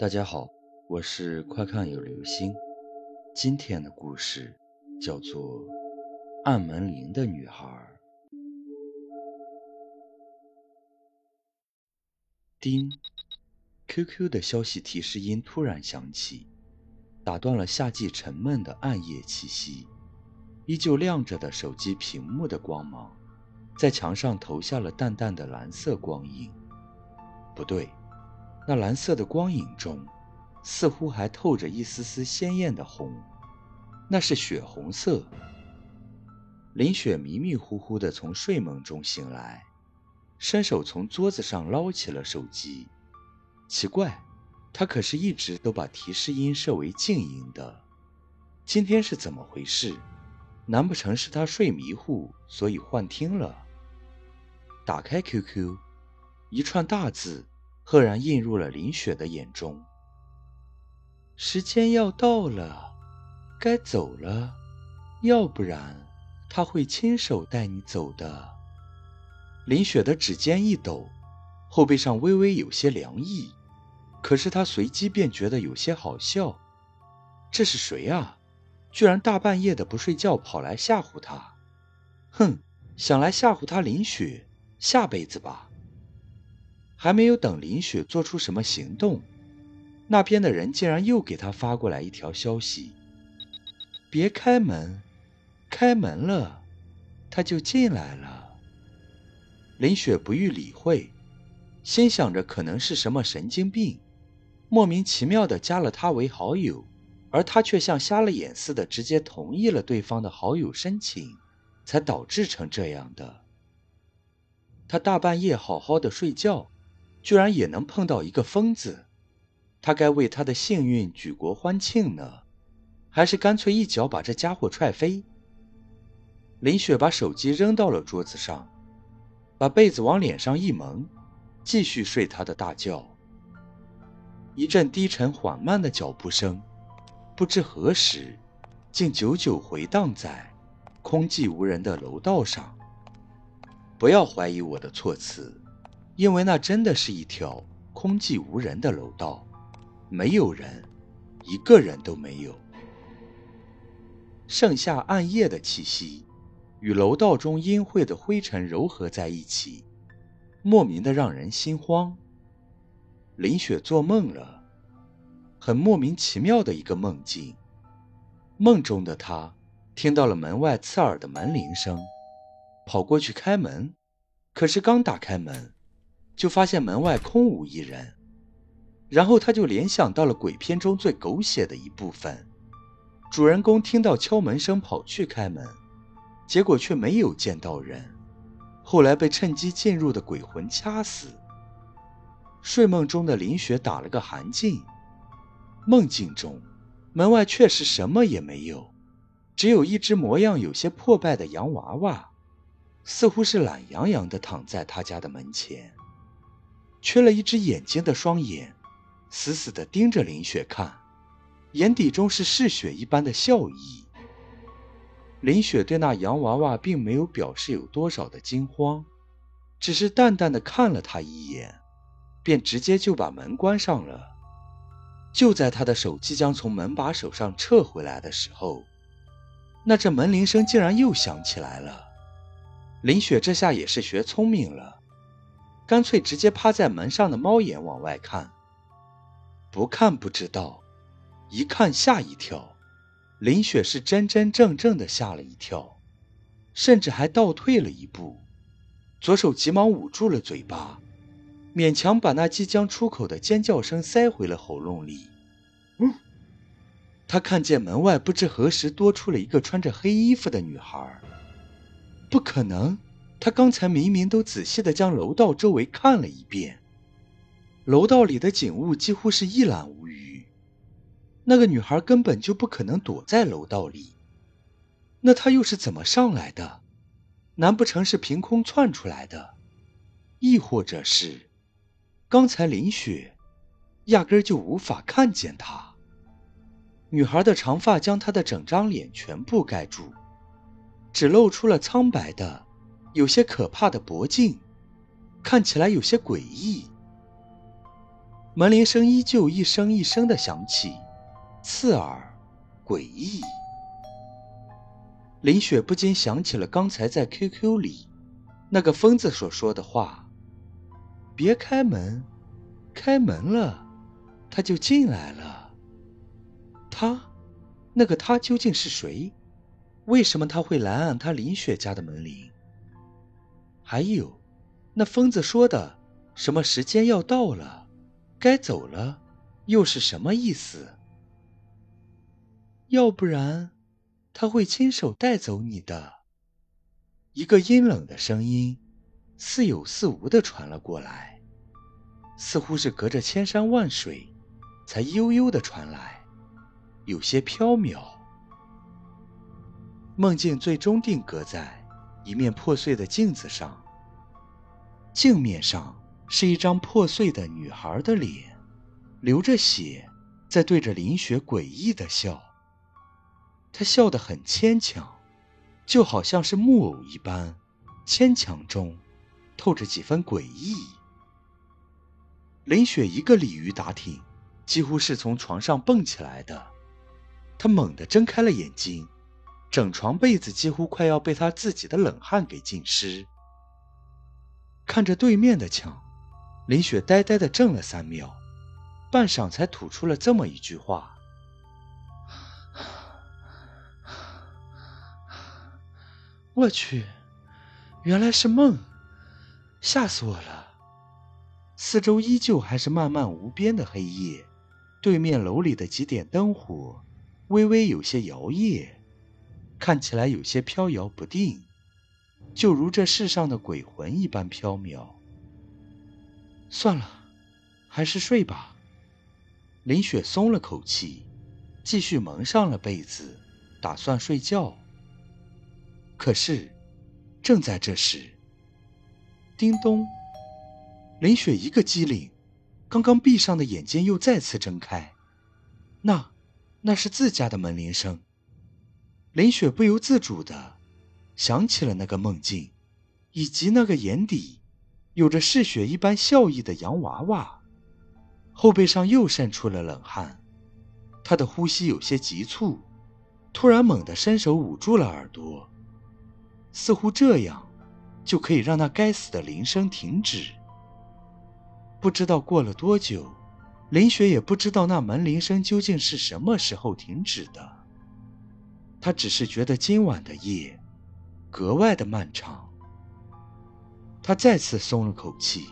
大家好，我是快看有流星。今天的故事叫做《按门铃的女孩》。叮，QQ 的消息提示音突然响起，打断了夏季沉闷的暗夜气息。依旧亮着的手机屏幕的光芒，在墙上投下了淡淡的蓝色光影。不对。那蓝色的光影中，似乎还透着一丝丝鲜艳的红，那是血红色。林雪迷迷糊糊地从睡梦中醒来，伸手从桌子上捞起了手机。奇怪，她可是一直都把提示音设为静音的，今天是怎么回事？难不成是她睡迷糊，所以幻听了？打开 QQ，一串大字。赫然映入了林雪的眼中。时间要到了，该走了，要不然他会亲手带你走的。林雪的指尖一抖，后背上微微有些凉意，可是她随即便觉得有些好笑。这是谁啊？居然大半夜的不睡觉跑来吓唬他！哼，想来吓唬他林雪，下辈子吧。还没有等林雪做出什么行动，那边的人竟然又给她发过来一条消息：“别开门，开门了，他就进来了。”林雪不予理会，心想着可能是什么神经病，莫名其妙的加了他为好友，而他却像瞎了眼似的直接同意了对方的好友申请，才导致成这样的。他大半夜好好的睡觉。居然也能碰到一个疯子，他该为他的幸运举国欢庆呢，还是干脆一脚把这家伙踹飞？林雪把手机扔到了桌子上，把被子往脸上一蒙，继续睡她的大觉。一阵低沉缓慢的脚步声，不知何时，竟久久回荡在空寂无人的楼道上。不要怀疑我的措辞。因为那真的是一条空寂无人的楼道，没有人，一个人都没有。盛夏暗夜的气息，与楼道中阴晦的灰尘柔合在一起，莫名的让人心慌。林雪做梦了，很莫名其妙的一个梦境。梦中的她听到了门外刺耳的门铃声，跑过去开门，可是刚打开门。就发现门外空无一人，然后他就联想到了鬼片中最狗血的一部分：主人公听到敲门声跑去开门，结果却没有见到人，后来被趁机进入的鬼魂掐死。睡梦中的林雪打了个寒噤，梦境中门外确实什么也没有，只有一只模样有些破败的洋娃娃，似乎是懒洋洋地躺在他家的门前。缺了一只眼睛的双眼，死死地盯着林雪看，眼底中是嗜血一般的笑意。林雪对那洋娃娃并没有表示有多少的惊慌，只是淡淡的看了他一眼，便直接就把门关上了。就在他的手即将从门把手上撤回来的时候，那这门铃声竟然又响起来了。林雪这下也是学聪明了。干脆直接趴在门上的猫眼往外看，不看不知道，一看吓一跳。林雪是真真正正的吓了一跳，甚至还倒退了一步，左手急忙捂住了嘴巴，勉强把那即将出口的尖叫声塞回了喉咙里。嗯，他看见门外不知何时多出了一个穿着黑衣服的女孩，不可能。他刚才明明都仔细的将楼道周围看了一遍，楼道里的景物几乎是一览无余，那个女孩根本就不可能躲在楼道里，那她又是怎么上来的？难不成是凭空窜出来的？亦或者是，刚才林雪压根就无法看见她？女孩的长发将她的整张脸全部盖住，只露出了苍白的。有些可怕的脖颈，看起来有些诡异。门铃声依旧一声一声的响起，刺耳、诡异。林雪不禁想起了刚才在 QQ 里那个疯子所说的话：“别开门，开门了，他就进来了。”他，那个他究竟是谁？为什么他会来按他林雪家的门铃？还有，那疯子说的什么时间要到了，该走了，又是什么意思？要不然，他会亲手带走你的。一个阴冷的声音，似有似无的传了过来，似乎是隔着千山万水，才悠悠的传来，有些飘渺。梦境最终定格在一面破碎的镜子上，镜面上是一张破碎的女孩的脸，流着血，在对着林雪诡异的笑。她笑得很牵强，就好像是木偶一般，牵强中透着几分诡异。林雪一个鲤鱼打挺，几乎是从床上蹦起来的，她猛地睁开了眼睛。整床被子几乎快要被他自己的冷汗给浸湿。看着对面的墙，林雪呆呆的怔了三秒，半晌才吐出了这么一句话：“我去，原来是梦，吓死我了！”四周依旧还是漫漫无边的黑夜，对面楼里的几点灯火微微有些摇曳。看起来有些飘摇不定，就如这世上的鬼魂一般飘渺。算了，还是睡吧。林雪松了口气，继续蒙上了被子，打算睡觉。可是，正在这时，叮咚！林雪一个机灵，刚刚闭上的眼睛又再次睁开。那，那是自家的门铃声。林雪不由自主地想起了那个梦境，以及那个眼底有着嗜血一般笑意的洋娃娃，后背上又渗出了冷汗，她的呼吸有些急促，突然猛地伸手捂住了耳朵，似乎这样就可以让那该死的铃声停止。不知道过了多久，林雪也不知道那门铃声究竟是什么时候停止的。他只是觉得今晚的夜格外的漫长。他再次松了口气。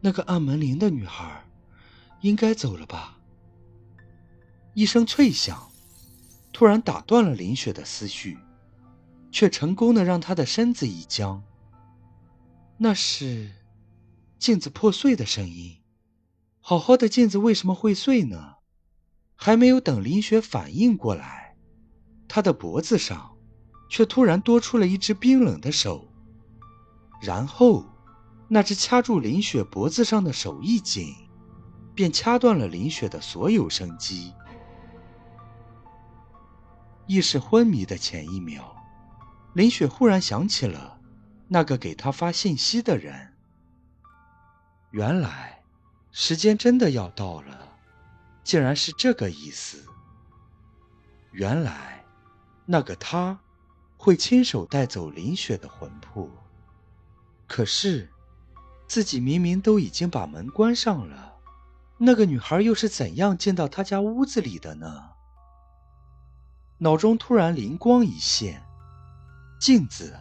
那个按门铃的女孩应该走了吧？一声脆响，突然打断了林雪的思绪，却成功的让她的身子一僵。那是镜子破碎的声音。好好的镜子为什么会碎呢？还没有等林雪反应过来，她的脖子上却突然多出了一只冰冷的手，然后那只掐住林雪脖子上的手一紧，便掐断了林雪的所有生机。意识昏迷的前一秒，林雪忽然想起了那个给她发信息的人，原来时间真的要到了。竟然是这个意思。原来，那个他会亲手带走林雪的魂魄。可是，自己明明都已经把门关上了，那个女孩又是怎样进到他家屋子里的呢？脑中突然灵光一现，镜子，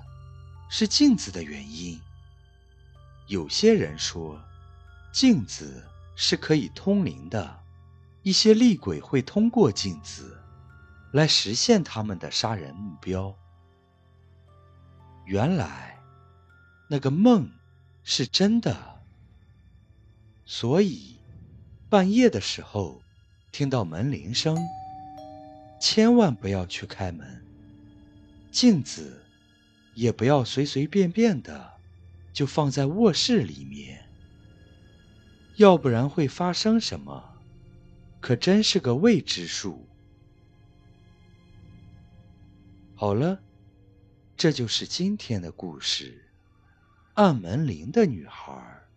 是镜子的原因。有些人说，镜子是可以通灵的。一些厉鬼会通过镜子来实现他们的杀人目标。原来那个梦是真的，所以半夜的时候听到门铃声，千万不要去开门，镜子也不要随随便便的就放在卧室里面，要不然会发生什么？可真是个未知数。好了，这就是今天的故事，《按门铃的女孩。